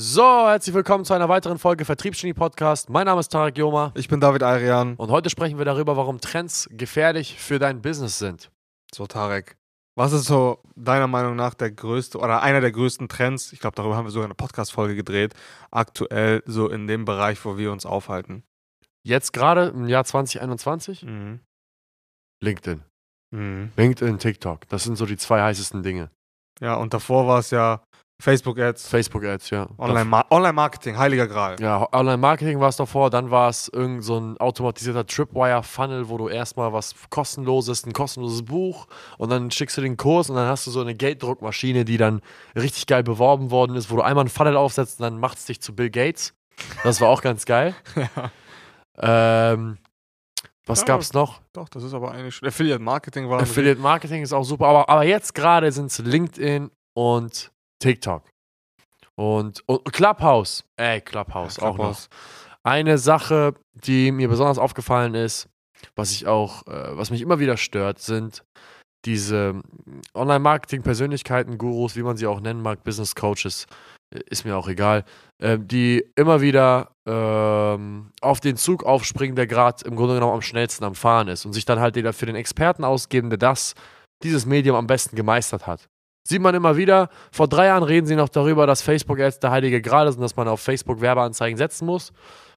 So, herzlich willkommen zu einer weiteren Folge Vertriebsgenie Podcast. Mein Name ist Tarek Joma Ich bin David Arian. und heute sprechen wir darüber, warum Trends gefährlich für dein Business sind. So, Tarek. Was ist so deiner Meinung nach der größte oder einer der größten Trends? Ich glaube, darüber haben wir sogar eine Podcast-Folge gedreht. Aktuell so in dem Bereich, wo wir uns aufhalten. Jetzt gerade im Jahr 2021 Mhm. LinkedIn. Mhm. LinkedIn, TikTok. Das sind so die zwei heißesten Dinge. Ja, und davor war es ja Facebook-Ads, Facebook-Ads, ja. Online-Ma- Online-Marketing, heiliger Gral. Ja, Online-Marketing war es davor, dann war es irgend so ein automatisierter Tripwire-Funnel, wo du erstmal was kostenloses, ein kostenloses Buch und dann schickst du den Kurs und dann hast du so eine Gelddruckmaschine, die dann richtig geil beworben worden ist, wo du einmal einen Funnel aufsetzt und dann macht es dich zu Bill Gates. Das war auch ganz geil. Ähm, was Ja, gab's noch? Doch, das ist aber eigentlich schon. Affiliate-Marketing war. Affiliate Marketing ist auch super, aber, aber jetzt gerade sind es LinkedIn und TikTok. Und, und Clubhouse. Ey, Clubhouse, auch noch. Clubhouse. Eine Sache, die mir besonders aufgefallen ist, was ich auch, äh, was mich immer wieder stört, sind diese Online-Marketing-Persönlichkeiten, Gurus, wie man sie auch nennen mag, Business Coaches, äh, ist mir auch egal, äh, die immer wieder ähm, auf den Zug aufspringen, der gerade im Grunde genommen am schnellsten am Fahren ist und sich dann halt wieder für den Experten ausgeben, der das, dieses Medium am besten gemeistert hat. Sieht man immer wieder. Vor drei Jahren reden sie noch darüber, dass Facebook jetzt der heilige Gral ist und dass man auf Facebook Werbeanzeigen setzen muss.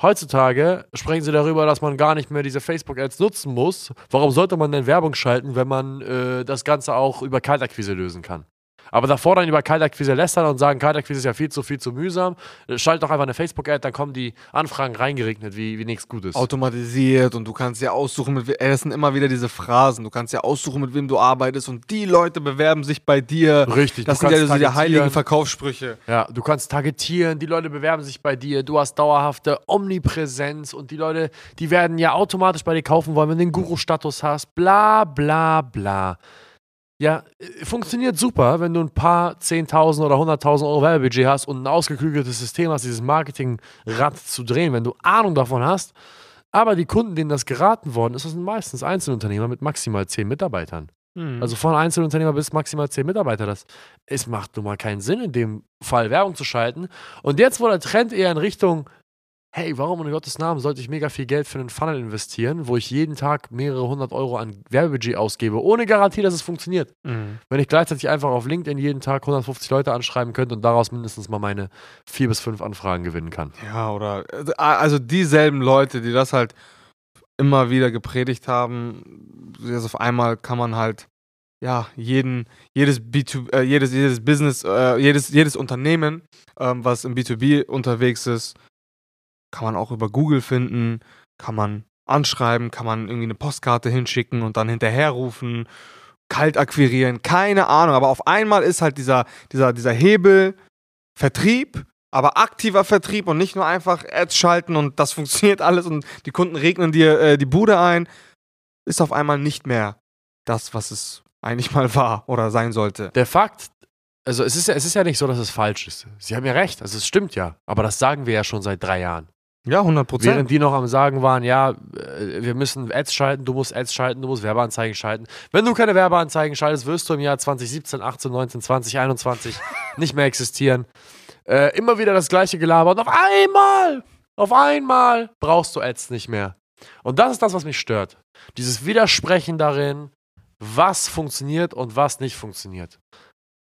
Heutzutage sprechen sie darüber, dass man gar nicht mehr diese Facebook-Ads nutzen muss. Warum sollte man denn Werbung schalten, wenn man äh, das Ganze auch über Kaltakquise lösen kann? Aber davor dann über Kaltakquise lästern und sagen, Kaltakquise ist ja viel zu viel zu mühsam. Schalt doch einfach eine Facebook-Ad, dann kommen die Anfragen reingeregnet, wie, wie nichts Gutes. automatisiert und du kannst ja aussuchen, mit we- ey, das sind immer wieder diese Phrasen. Du kannst ja aussuchen, mit wem du arbeitest und die Leute bewerben sich bei dir. Richtig, Das sind ja so die heiligen Verkaufssprüche. Ja, du kannst targetieren, die Leute bewerben sich bei dir, du hast dauerhafte Omnipräsenz und die Leute, die werden ja automatisch bei dir kaufen wollen, wenn du den Guru-Status hast, bla bla bla. Ja, äh, funktioniert super, wenn du ein paar 10.000 oder 100.000 Euro Werbebudget hast und ein ausgeklügeltes System hast, dieses Marketingrad zu drehen, wenn du Ahnung davon hast. Aber die Kunden, denen das geraten worden ist, das sind meistens Einzelunternehmer mit maximal 10 Mitarbeitern. Also von Einzelunternehmer bis maximal 10 Mitarbeiter. Das es macht nun mal keinen Sinn, in dem Fall Werbung zu schalten. Und jetzt, wo der Trend eher in Richtung, hey, warum in Gottes Namen sollte ich mega viel Geld für einen Funnel investieren, wo ich jeden Tag mehrere hundert Euro an Werbebudget ausgebe, ohne Garantie, dass es funktioniert. Mhm. Wenn ich gleichzeitig einfach auf LinkedIn jeden Tag 150 Leute anschreiben könnte und daraus mindestens mal meine vier bis fünf Anfragen gewinnen kann. Ja, oder also dieselben Leute, die das halt immer wieder gepredigt haben, jetzt auf einmal kann man halt ja jeden jedes B2 äh, jedes jedes Business äh, jedes jedes Unternehmen, ähm, was im B2B unterwegs ist, kann man auch über Google finden, kann man anschreiben, kann man irgendwie eine Postkarte hinschicken und dann hinterherrufen, kalt akquirieren, keine Ahnung, aber auf einmal ist halt dieser dieser dieser Hebel Vertrieb, aber aktiver Vertrieb und nicht nur einfach Ads schalten und das funktioniert alles und die Kunden regnen dir äh, die Bude ein, ist auf einmal nicht mehr das, was es eigentlich mal war oder sein sollte. Der Fakt, also es ist, ja, es ist ja nicht so, dass es falsch ist. Sie haben ja recht, also es stimmt ja. Aber das sagen wir ja schon seit drei Jahren. Ja, 100 Während Prozent. die noch am Sagen waren, ja, äh, wir müssen Ads schalten, du musst Ads schalten, du musst Werbeanzeigen schalten. Wenn du keine Werbeanzeigen schaltest, wirst du im Jahr 2017, 18, 19, 20, 21 nicht mehr existieren. Äh, immer wieder das gleiche Gelaber und auf einmal, auf einmal brauchst du Ads nicht mehr. Und das ist das, was mich stört. Dieses Widersprechen darin, was funktioniert und was nicht funktioniert.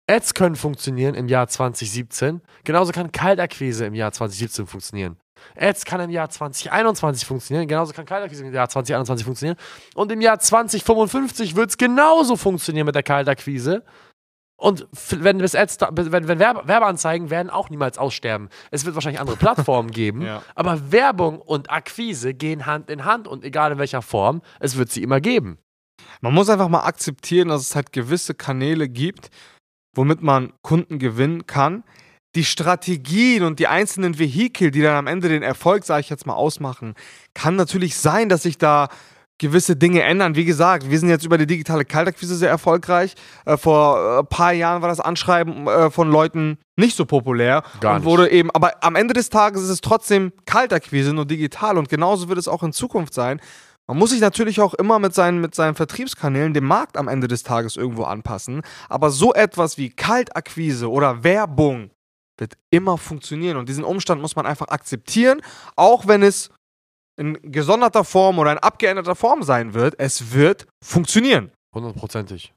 Ads können funktionieren im Jahr 2017, genauso kann Kaltakquise im Jahr 2017 funktionieren. Ads kann im Jahr 2021 funktionieren, genauso kann Kaltakquise im Jahr 2021 funktionieren. Und im Jahr 2055 wird es genauso funktionieren mit der Kaltakquise. Und wenn, bis Ads wenn, wenn Werbe, Werbeanzeigen werden auch niemals aussterben. Es wird wahrscheinlich andere Plattformen geben, Ja. aber Werbung und Akquise gehen Hand in Hand und egal in welcher Form, es wird sie immer geben. Man muss einfach mal akzeptieren, dass es halt gewisse Kanäle gibt, womit man Kunden gewinnen kann. Die Strategien und die einzelnen Vehikel, die dann am Ende den Erfolg, sage ich jetzt mal, ausmachen, kann natürlich sein, dass sich da gewisse Dinge ändern. Wie gesagt, wir sind jetzt über die digitale Kaltakquise sehr erfolgreich. Äh, vor ein paar Jahren war das Anschreiben äh, von Leuten nicht so populär. Gar und nicht. wurde eben, aber am Ende des Tages ist es trotzdem Kaltakquise, nur digital. Und genauso wird es auch in Zukunft sein. Man muss sich natürlich auch immer mit seinen, mit seinen Vertriebskanälen dem Markt am Ende des Tages irgendwo anpassen. Aber so etwas wie Kaltakquise oder Werbung wird immer funktionieren. Und diesen Umstand muss man einfach akzeptieren, auch wenn es in gesonderter Form oder in abgeänderter Form sein wird. Es wird funktionieren. Hundertprozentig.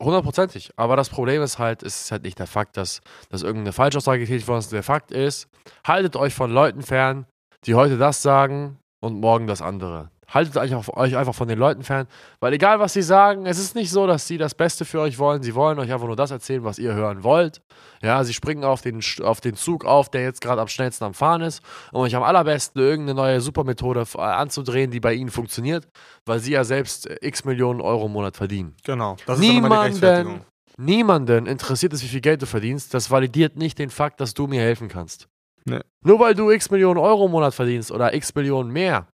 Hundertprozentig. Aber das Problem ist halt, es ist halt nicht der Fakt, dass, dass irgendeine Falschaussage getätigt worden ist. Der Fakt ist, haltet euch von Leuten fern, die heute das sagen und morgen das andere. Haltet euch, auf, euch einfach von den Leuten fern, weil egal was sie sagen, es ist nicht so, dass sie das Beste für euch wollen. Sie wollen euch einfach nur das erzählen, was ihr hören wollt. Ja, sie springen auf den, auf den Zug auf, der jetzt gerade am schnellsten am Fahren ist, um euch am allerbesten irgendeine neue Supermethode f- anzudrehen, die bei ihnen funktioniert, weil sie ja selbst äh, x Millionen Euro im Monat verdienen. Genau. Das Niemanden, niemanden interessiert es, wie viel Geld du verdienst. Das validiert nicht den Fakt, dass du mir helfen kannst. Nee. Nur weil du x Millionen Euro im Monat verdienst oder x Millionen mehr,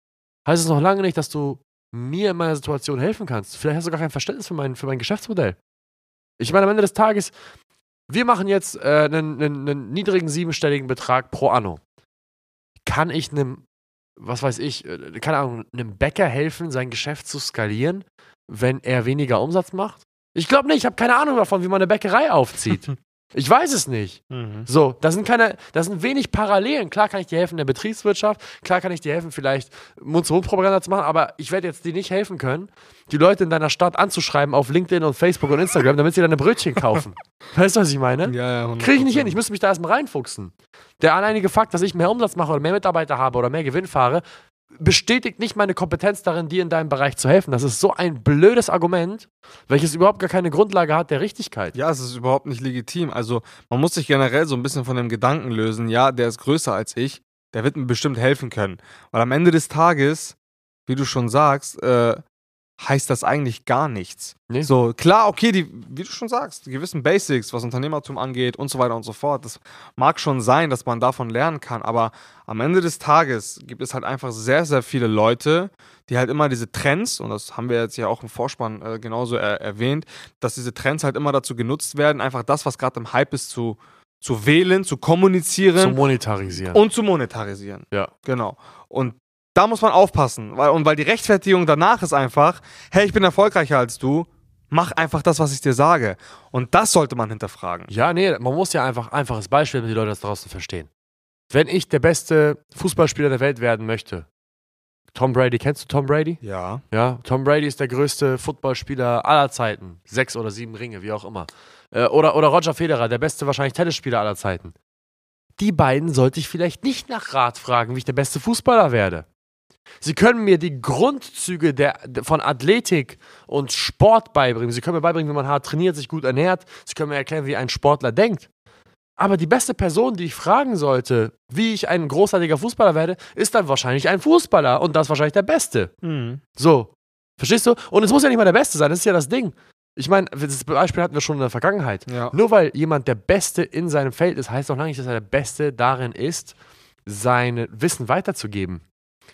heißt es noch lange nicht, dass du mir in meiner Situation helfen kannst. Vielleicht hast du gar kein Verständnis für mein, für mein Geschäftsmodell. Ich meine, am Ende des Tages, wir machen jetzt äh, einen, einen, einen niedrigen siebenstelligen Betrag pro Anno. Kann ich einem, was weiß ich, äh, keine Ahnung, einem Bäcker helfen, sein Geschäft zu skalieren, wenn er weniger Umsatz macht? Ich glaube nicht, ich habe keine Ahnung davon, wie man eine Bäckerei aufzieht. Ich weiß es nicht. Mhm. So, das sind keine, das sind wenig Parallelen. Klar kann ich dir helfen in der Betriebswirtschaft, klar kann ich dir helfen, vielleicht Mund-zu-Mund-Propaganda zu machen, aber ich werde jetzt dir nicht helfen können, die Leute in deiner Stadt anzuschreiben auf LinkedIn und Facebook und Instagram, damit sie deine Brötchen kaufen. weißt du, was ich meine? Ja, ja, Kriege ich nicht hin. Ich müsste mich da erstmal reinfuchsen. Der alleinige Fakt, dass ich mehr Umsatz mache oder mehr Mitarbeiter habe oder mehr Gewinn fahre, bestätigt nicht meine Kompetenz darin, dir in deinem Bereich zu helfen. Das ist so ein blödes Argument, welches überhaupt gar keine Grundlage hat der Richtigkeit. Ja, es ist überhaupt nicht legitim. Also man muss sich generell so ein bisschen von dem Gedanken lösen, ja, der ist größer als ich, der wird mir bestimmt helfen können. Weil am Ende des Tages, wie du schon sagst, äh, heißt das eigentlich gar nichts. Nee. So, klar, okay, die, wie du schon sagst, die gewissen Basics, was Unternehmertum angeht und so weiter und so fort, das mag schon sein, dass man davon lernen kann, aber am Ende des Tages gibt es halt einfach sehr, sehr viele Leute, die halt immer diese Trends, und das haben wir jetzt ja auch im Vorspann äh, genauso er erwähnt, dass diese Trends halt immer dazu genutzt werden, einfach das, was gerade im Hype ist, zu, zu wählen, zu kommunizieren Zu monetarisieren. und zu monetarisieren. Ja. Genau. Und da muss man aufpassen, weil, und weil die Rechtfertigung danach ist einfach, hey, ich bin erfolgreicher als du, mach einfach das, was ich dir sage. Und das sollte man hinterfragen. Ja, nee, man muss ja einfach einfaches Beispiel, damit die Leute das draußen verstehen. Wenn ich der beste Fußballspieler der Welt werden möchte, Tom Brady, kennst du Tom Brady? Ja. Ja, Tom Brady ist der größte Footballspieler aller Zeiten. Sechs oder sieben Ringe, wie auch immer. Äh, oder, oder Roger Federer, der beste wahrscheinlich Tennisspieler aller Zeiten. Die beiden sollte ich vielleicht nicht nach Rat fragen, wie ich der beste Fußballer werde. Sie können mir die Grundzüge der, von Athletik und Sport beibringen. Sie können mir beibringen, wie man hart trainiert, sich gut ernährt. Sie können mir erklären, wie ein Sportler denkt. Aber die beste Person, die ich fragen sollte, wie ich ein großartiger Fußballer werde, ist dann wahrscheinlich ein Fußballer und das wahrscheinlich der Beste. Mhm. So. Verstehst du? Und es muss ja nicht mal der Beste sein, das ist ja das Ding. Ich meine, das Beispiel hatten wir schon in der Vergangenheit. Ja. Nur weil jemand der Beste in seinem Feld ist, heißt doch lange nicht, dass er der Beste darin ist, sein Wissen weiterzugeben.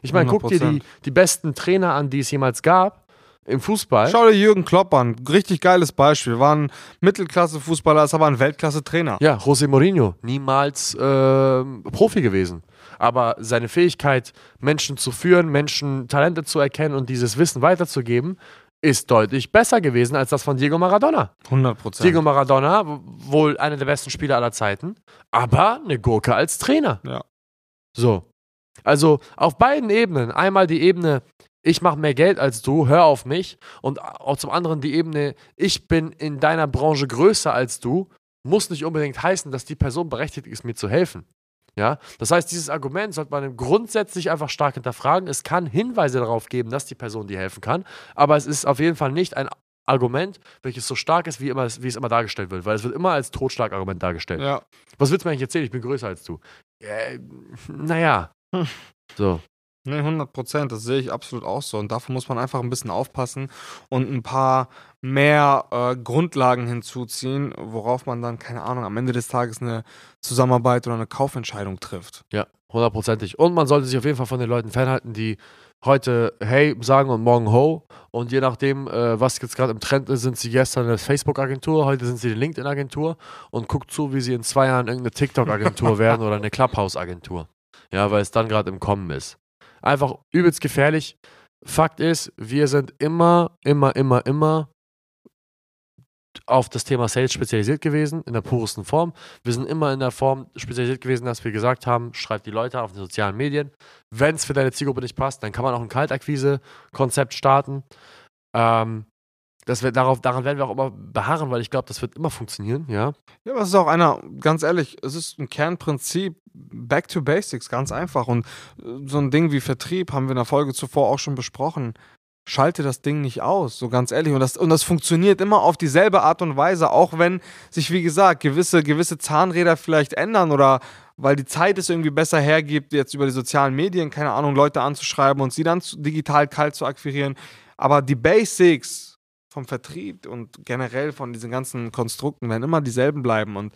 Ich meine, guck dir die, 100%. die besten Trainer an, die es jemals gab im Fußball. Schau dir Jürgen Klopp an. Richtig geiles Beispiel. War ein Mittelklasse-Fußballer, ist aber ein Weltklasse-Trainer. Ja, José Mourinho, niemals ähm, Profi gewesen. Aber seine Fähigkeit, Menschen zu führen, Menschen Talente zu erkennen und dieses Wissen weiterzugeben, ist deutlich besser gewesen als das von Diego Maradona. 100 Prozent. Diego Maradona, wohl einer der besten Spieler aller Zeiten, aber eine Gurke als Trainer. Ja. So. Also auf beiden Ebenen. Einmal die Ebene, ich mache mehr Geld als du, hör auf mich. Und auch zum anderen die Ebene, ich bin in deiner Branche größer als du, muss nicht unbedingt heißen, dass die Person berechtigt ist, mir zu helfen. Ja, das heißt, dieses Argument sollte man grundsätzlich einfach stark hinterfragen. Es kann Hinweise darauf geben, dass die Person dir helfen kann, aber es ist auf jeden Fall nicht ein Argument, welches so stark ist, wie, immer, wie es immer dargestellt wird, weil es wird immer als Totschlagargument dargestellt. Ja. Was willst du mir eigentlich erzählen? Ich bin größer als du. Äh, naja. Hm. So. Nee, 100 Prozent, das sehe ich absolut auch so. Und dafür muss man einfach ein bisschen aufpassen und ein paar mehr äh, Grundlagen hinzuziehen, worauf man dann, keine Ahnung, am Ende des Tages eine Zusammenarbeit oder eine Kaufentscheidung trifft. Ja, hundertprozentig. Und man sollte sich auf jeden Fall von den Leuten fernhalten, die heute Hey sagen und morgen Ho. Und je nachdem, äh, was jetzt gerade im Trend ist, sind sie gestern eine Facebook-Agentur, heute sind sie eine LinkedIn-Agentur und guckt zu, wie sie in zwei Jahren irgendeine TikTok-Agentur werden oder eine Clubhouse-Agentur. Ja, weil es dann gerade im Kommen ist. Einfach übelst gefährlich. Fakt ist, wir sind immer, immer, immer, immer auf das Thema Sales spezialisiert gewesen, in der puresten Form. Wir sind immer in der Form spezialisiert gewesen, dass wir gesagt haben, schreib die Leute auf den sozialen Medien. Wenn es für deine Zielgruppe nicht passt, dann kann man auch ein Kaltakquise-Konzept starten. Ähm, das wir, darauf, daran werden wir auch immer beharren, weil ich glaube, das wird immer funktionieren, ja. Ja, aber es ist auch einer, ganz ehrlich, es ist ein Kernprinzip, back to basics, ganz einfach. Und äh, so ein Ding wie Vertrieb haben wir in der Folge zuvor auch schon besprochen. Schalte das Ding nicht aus, so ganz ehrlich. Und das, und das funktioniert immer auf dieselbe Art und Weise, auch wenn sich, wie gesagt, gewisse, gewisse Zahnräder vielleicht ändern oder weil die Zeit es irgendwie besser hergibt, jetzt über die sozialen Medien, keine Ahnung, Leute anzuschreiben und sie dann digital kalt zu akquirieren. Aber die Basics, vom Vertrieb und generell von diesen ganzen Konstrukten werden immer dieselben bleiben und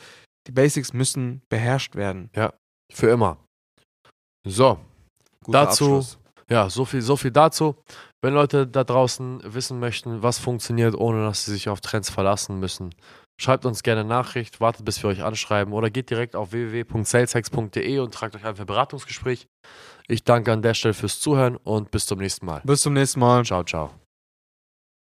die Basics müssen beherrscht werden. Ja, für immer. So, Guter dazu, Abschluss. ja, so viel, so viel dazu. Wenn Leute da draußen wissen möchten, was funktioniert, ohne dass sie sich auf Trends verlassen müssen, schreibt uns gerne Nachricht, wartet bis wir euch anschreiben oder geht direkt auf www.saleshex.de und tragt euch ein für Beratungsgespräch. Ich danke an der Stelle fürs Zuhören und bis zum nächsten Mal. Bis zum nächsten Mal. Ciao, ciao.